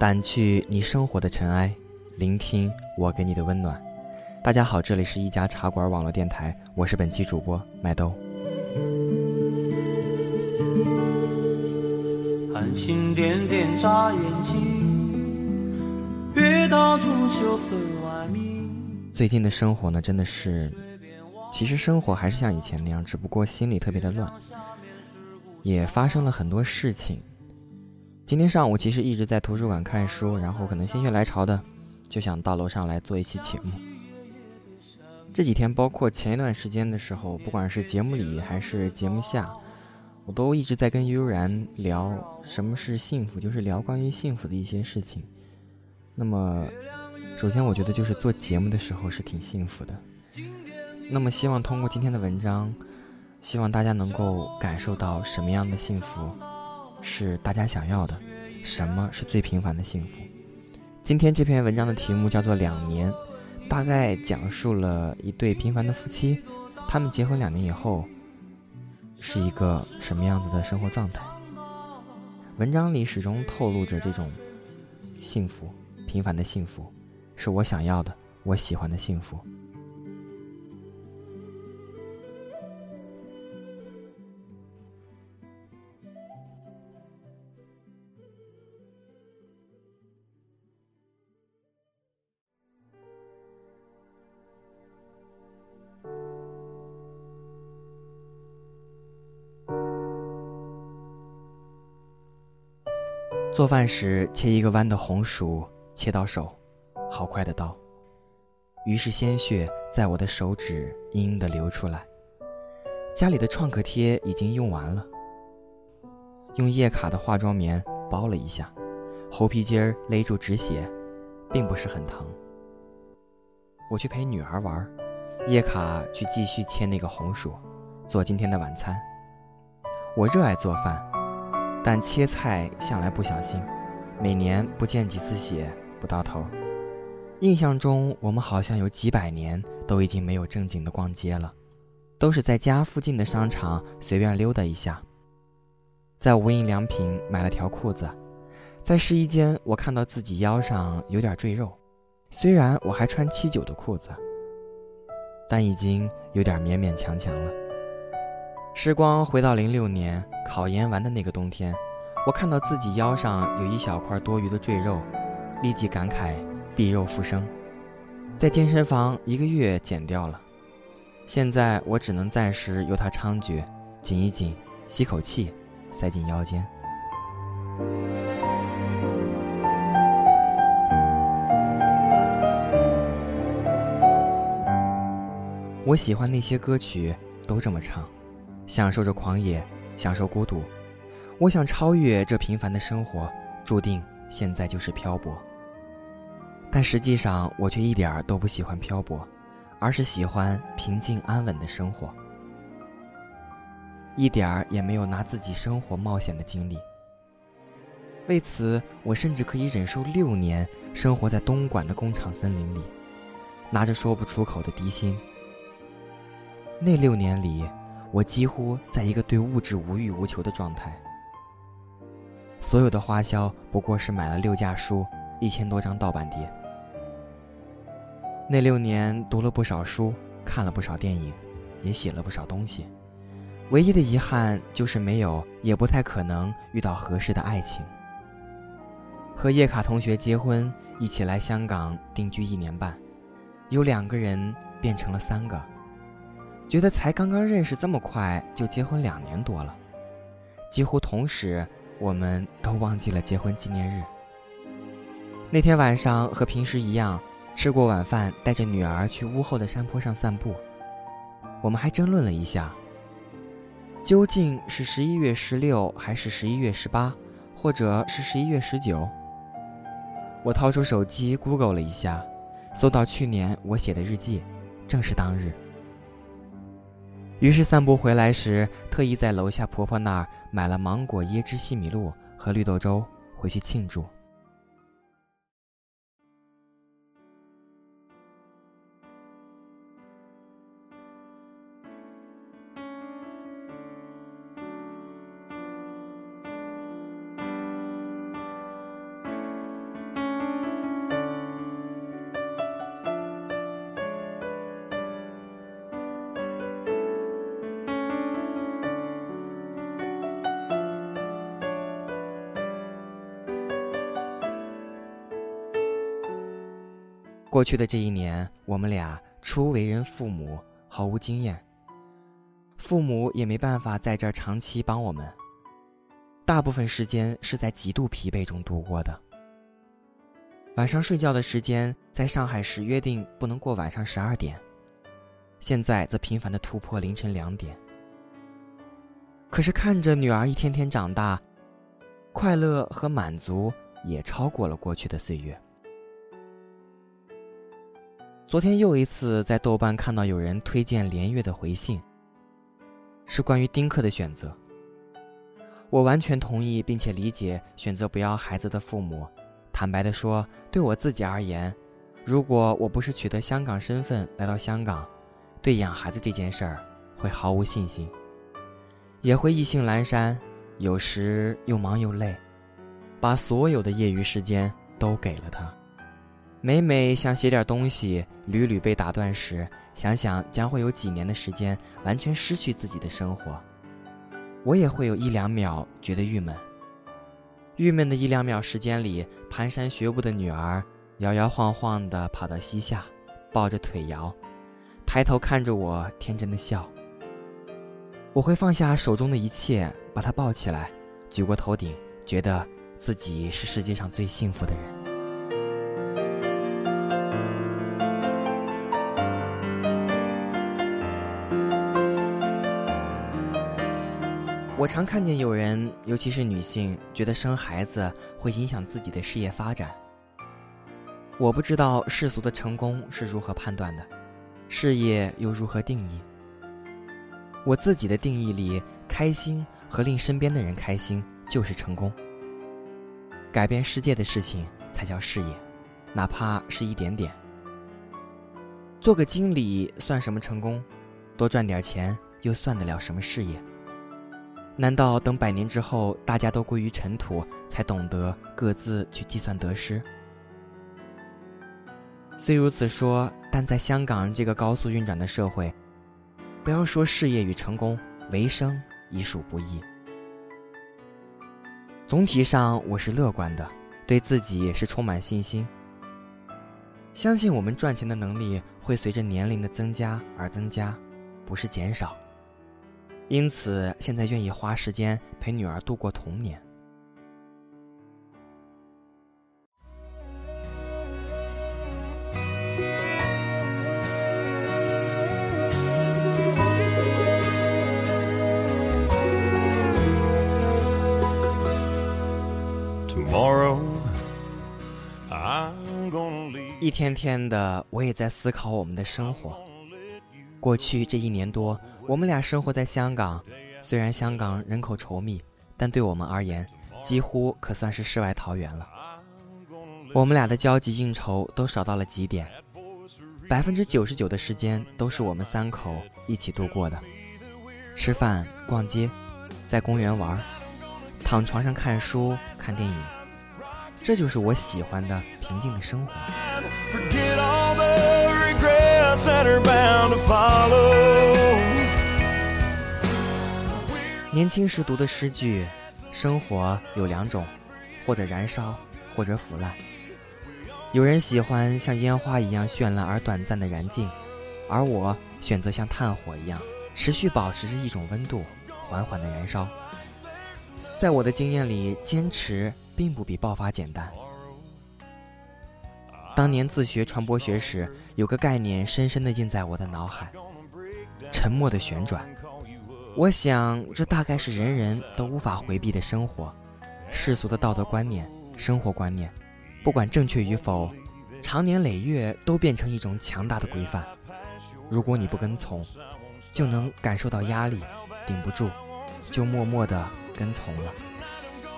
掸去你生活的尘埃，聆听我给你的温暖。大家好，这里是一家茶馆网络电台，我是本期主播麦兜。繁星点点眨眼睛，月到中秋分外明。最近的生活呢，真的是，其实生活还是像以前那样，只不过心里特别的乱，也发生了很多事情。今天上午其实一直在图书馆看书，然后可能心血来潮的，就想到楼上来做一期节目。这几天，包括前一段时间的时候，不管是节目里还是节目下，我都一直在跟悠然聊什么是幸福，就是聊关于幸福的一些事情。那么，首先我觉得就是做节目的时候是挺幸福的。那么，希望通过今天的文章，希望大家能够感受到什么样的幸福。是大家想要的，什么是最平凡的幸福？今天这篇文章的题目叫做《两年》，大概讲述了一对平凡的夫妻，他们结婚两年以后是一个什么样子的生活状态。文章里始终透露着这种幸福，平凡的幸福，是我想要的，我喜欢的幸福。做饭时切一个弯的红薯，切到手，好快的刀。于是鲜血在我的手指嘤嘤的流出来。家里的创可贴已经用完了，用叶卡的化妆棉包了一下，猴皮筋儿勒住止血，并不是很疼。我去陪女儿玩，叶卡去继续切那个红薯，做今天的晚餐。我热爱做饭。但切菜向来不小心，每年不见几次血不到头。印象中，我们好像有几百年都已经没有正经的逛街了，都是在家附近的商场随便溜达一下。在无印良品买了条裤子，在试衣间我看到自己腰上有点赘肉，虽然我还穿七九的裤子，但已经有点勉勉强强了。时光回到零六年考研完的那个冬天，我看到自己腰上有一小块多余的赘肉，立即感慨避肉复生，在健身房一个月减掉了。现在我只能暂时由它猖獗，紧一紧，吸口气，塞进腰间。我喜欢那些歌曲，都这么唱。享受着狂野，享受孤独。我想超越这平凡的生活，注定现在就是漂泊。但实际上，我却一点儿都不喜欢漂泊，而是喜欢平静安稳的生活。一点儿也没有拿自己生活冒险的经历。为此，我甚至可以忍受六年生活在东莞的工厂森林里，拿着说不出口的低薪。那六年里。我几乎在一个对物质无欲无求的状态，所有的花销不过是买了六架书、一千多张盗版碟。那六年读了不少书，看了不少电影，也写了不少东西，唯一的遗憾就是没有，也不太可能遇到合适的爱情。和叶卡同学结婚，一起来香港定居一年半，由两个人变成了三个。觉得才刚刚认识这么快就结婚两年多了，几乎同时我们都忘记了结婚纪念日。那天晚上和平时一样，吃过晚饭，带着女儿去屋后的山坡上散步。我们还争论了一下，究竟是十一月十六还是十一月十八，或者是十一月十九。我掏出手机 Google 了一下，搜到去年我写的日记，正是当日。于是散步回来时，特意在楼下婆婆那儿买了芒果椰汁西米露和绿豆粥回去庆祝。过去的这一年，我们俩初为人父母，毫无经验，父母也没办法在这长期帮我们。大部分时间是在极度疲惫中度过的。晚上睡觉的时间，在上海时约定不能过晚上十二点，现在则频繁的突破凌晨两点。可是看着女儿一天天长大，快乐和满足也超过了过去的岁月。昨天又一次在豆瓣看到有人推荐连月的回信，是关于丁克的选择。我完全同意并且理解选择不要孩子的父母。坦白的说，对我自己而言，如果我不是取得香港身份来到香港，对养孩子这件事儿会毫无信心，也会意兴阑珊，有时又忙又累，把所有的业余时间都给了他。每每想写点东西，屡屡被打断时，想想将会有几年的时间完全失去自己的生活，我也会有一两秒觉得郁闷。郁闷的一两秒时间里，蹒跚学步的女儿摇摇晃晃地跑到膝下，抱着腿摇，抬头看着我，天真的笑。我会放下手中的一切，把她抱起来，举过头顶，觉得自己是世界上最幸福的人。我常看见有人，尤其是女性，觉得生孩子会影响自己的事业发展。我不知道世俗的成功是如何判断的，事业又如何定义？我自己的定义里，开心和令身边的人开心就是成功。改变世界的事情才叫事业，哪怕是一点点。做个经理算什么成功？多赚点钱又算得了什么事业？难道等百年之后，大家都归于尘土，才懂得各自去计算得失？虽如此说，但在香港这个高速运转的社会，不要说事业与成功，维生已属不易。总体上，我是乐观的，对自己是充满信心，相信我们赚钱的能力会随着年龄的增加而增加，不是减少。因此，现在愿意花时间陪女儿度过童年。一天天的，我也在思考我们的生活。过去这一年多。我们俩生活在香港，虽然香港人口稠密，但对我们而言，几乎可算是世外桃源了。我们俩的交际应酬都少到了极点，百分之九十九的时间都是我们三口一起度过的：吃饭、逛街，在公园玩，躺床上看书、看电影。这就是我喜欢的平静的生活。年轻时读的诗句：“生活有两种，或者燃烧，或者腐烂。”有人喜欢像烟花一样绚烂而短暂的燃尽，而我选择像炭火一样，持续保持着一种温度，缓缓的燃烧。在我的经验里，坚持并不比爆发简单。当年自学传播学时，有个概念深深的印在我的脑海：沉默的旋转。我想，这大概是人人都无法回避的生活，世俗的道德观念、生活观念，不管正确与否，长年累月都变成一种强大的规范。如果你不跟从，就能感受到压力，顶不住，就默默地跟从了。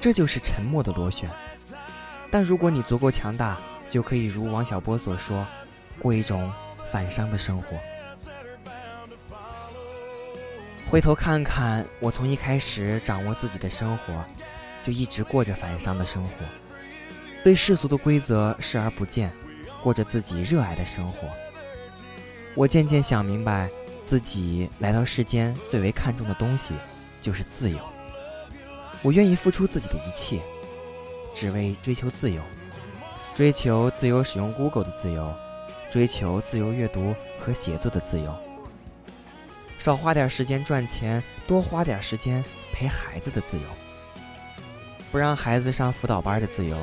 这就是沉默的螺旋。但如果你足够强大，就可以如王小波所说，过一种反伤的生活。回头看看，我从一开始掌握自己的生活，就一直过着反伤的生活，对世俗的规则视而不见，过着自己热爱的生活。我渐渐想明白，自己来到世间最为看重的东西就是自由。我愿意付出自己的一切，只为追求自由，追求自由使用 Google 的自由，追求自由阅读和写作的自由，少花点时间赚钱，多花点时间陪孩子的自由，不让孩子上辅导班的自由，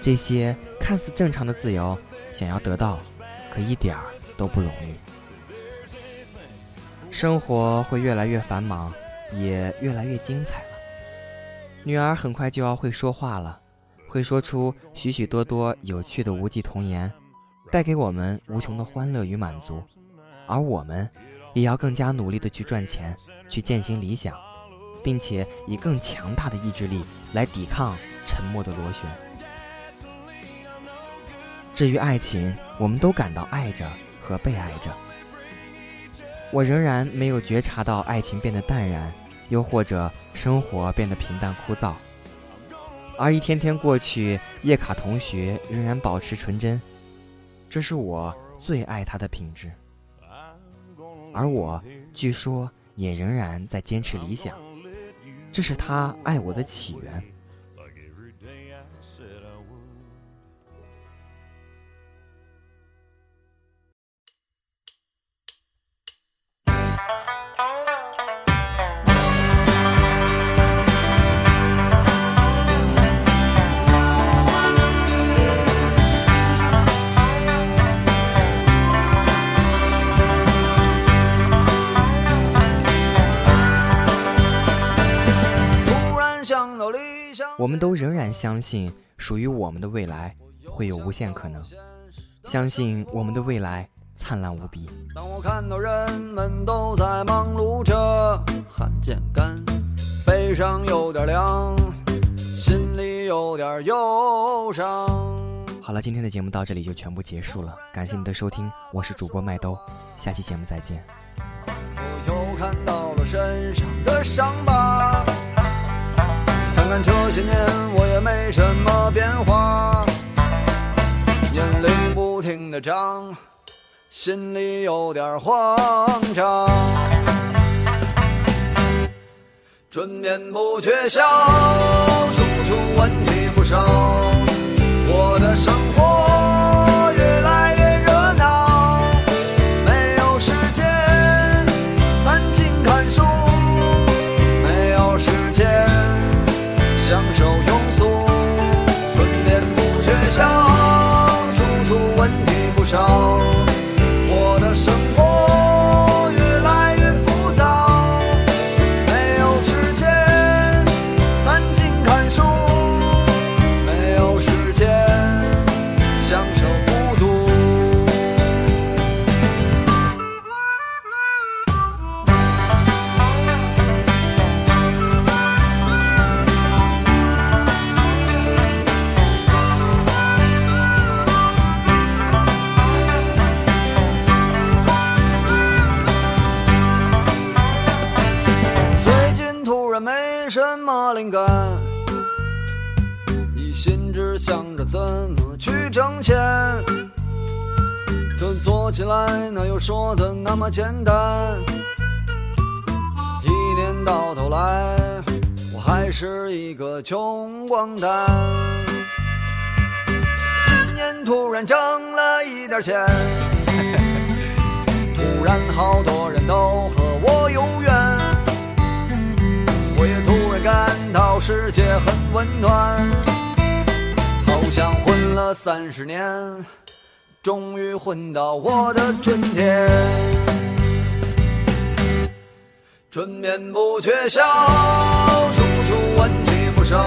这些看似正常的自由，想要得到，可一点儿都不容易。生活会越来越繁忙，也越来越精彩了。女儿很快就要会说话了，会说出许许多多有趣的无际童言，带给我们无穷的欢乐与满足。而我们，也要更加努力的去赚钱，去践行理想，并且以更强大的意志力来抵抗沉默的螺旋。至于爱情，我们都感到爱着和被爱着。我仍然没有觉察到爱情变得淡然。又或者生活变得平淡枯燥，而一天天过去，叶卡同学仍然保持纯真，这是我最爱他的品质。而我据说也仍然在坚持理想，这是他爱我的起源。我们都仍然相信，属于我们的未来会有无限可能，相信我们的未来灿烂无比。当我看到人们都在忙碌着，汗渐干，背上有点凉，心里有点忧伤。好了，今天的节目到这里就全部结束了，感谢您的收听，我是主播麦兜，下期节目再见。我又看到了身上的伤疤。看看这些年，我也没什么变化，年龄不停的长，心里有点慌张。春眠不觉晓，处处问题不少，我的生活起来哪有说的那么简单？一年到头来，我还是一个穷光蛋。今年突然挣了一点钱，突然好多人都和我有缘。我也突然感到世界很温暖，好像混了三十年，终于混到我的春天。春眠不觉晓，处处问题不少，